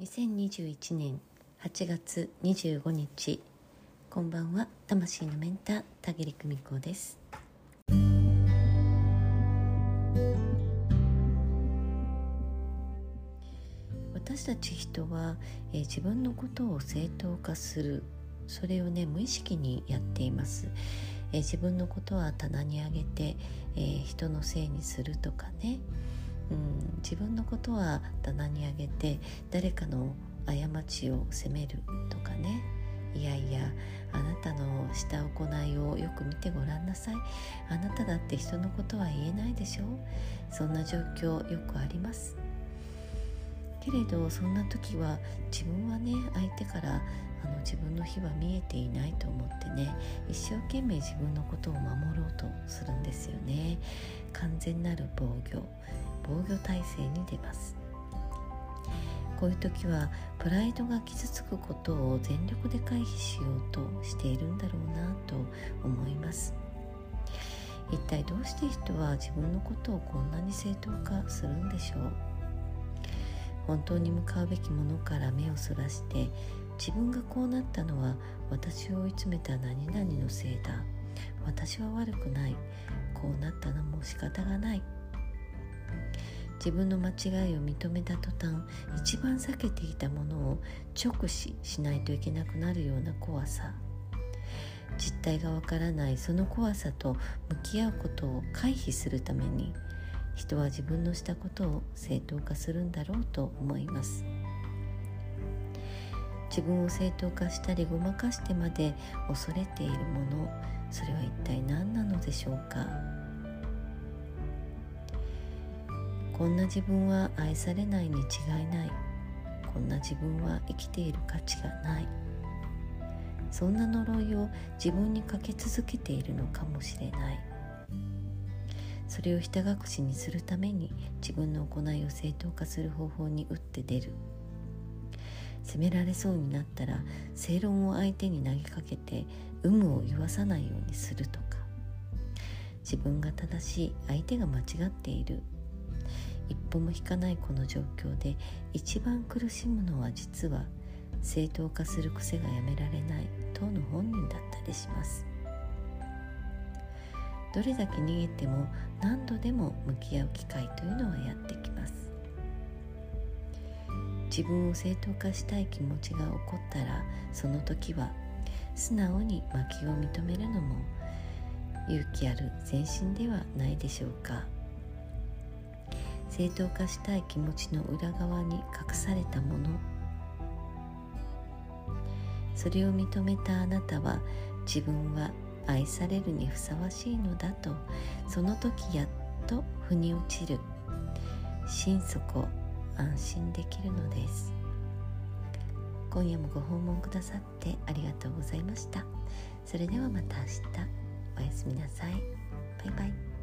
2021年8月25日こんばんは魂のメンター田切久美子です。私たち人は、えー、自分のことを正当化するそれをね無意識にやっています、えー、自分のことは棚に上げて、えー、人のせいにするとかね、自分のことは棚に上げて誰かの過ちを責めるとかね。いやいやあなたのした行いをよく見てごらんなさい。あなただって人のことは言えないでしょ。そんな状況よくあります。けれどそんな時は自分はね相手からあの自分の非は見えていないと思ってね一生懸命自分のことを守ろうとするんですよね。完全なる防御防御体制に出ます。こういう時はプライドが傷つくことを全力で回避しようとしているんだろうなと思います。一体どうして人は自分のことをこんなに正当化するんでしょう？本当に向かうべきものから目をそらして自分がこうなったのは私を追い詰めた何々のせいだ。私は悪くない。こうなったのも仕方がない。自分の間違いを認めた途端一番避けていたものを直視しないといけなくなるような怖さ。実態がわからないその怖さと向き合うことを回避するために人は自分のしたことを正当化するんだろうと思います。自分を正当化したりごまかしてまで恐れているものそれは一体何なのでしょうか？こんな自分は愛されないに違いない。こんな自分は生きている価値がない。そんな呪いを自分にかけ続けているのかもしれない。それをひた隠しにするために自分の行いを正当化する方法に打って出る。責められそうになったら正論を相手に投げかけて有無を言わさないようにするとか。自分が正しい相手が間違っている。一歩も引かないこの状況で一番苦しむのは実は正当化する癖がやめられない当の本人だったりします。どれだけ逃げても何度でも向き合う機会というのはやってきます。自分を正当化したい気持ちが起こったらその時は素直に負けを認めるのも勇気ある前進ではないでしょうか。正当化したい気持ちの裏側に隠されたもの。それを認めたあなたは自分は愛されるにふさわしいのだとその時やっと腑に落ちる。心底安心できるの今夜もご訪問くださってありがとうございました。それではまた明日。おやすみなさい。バイバイ。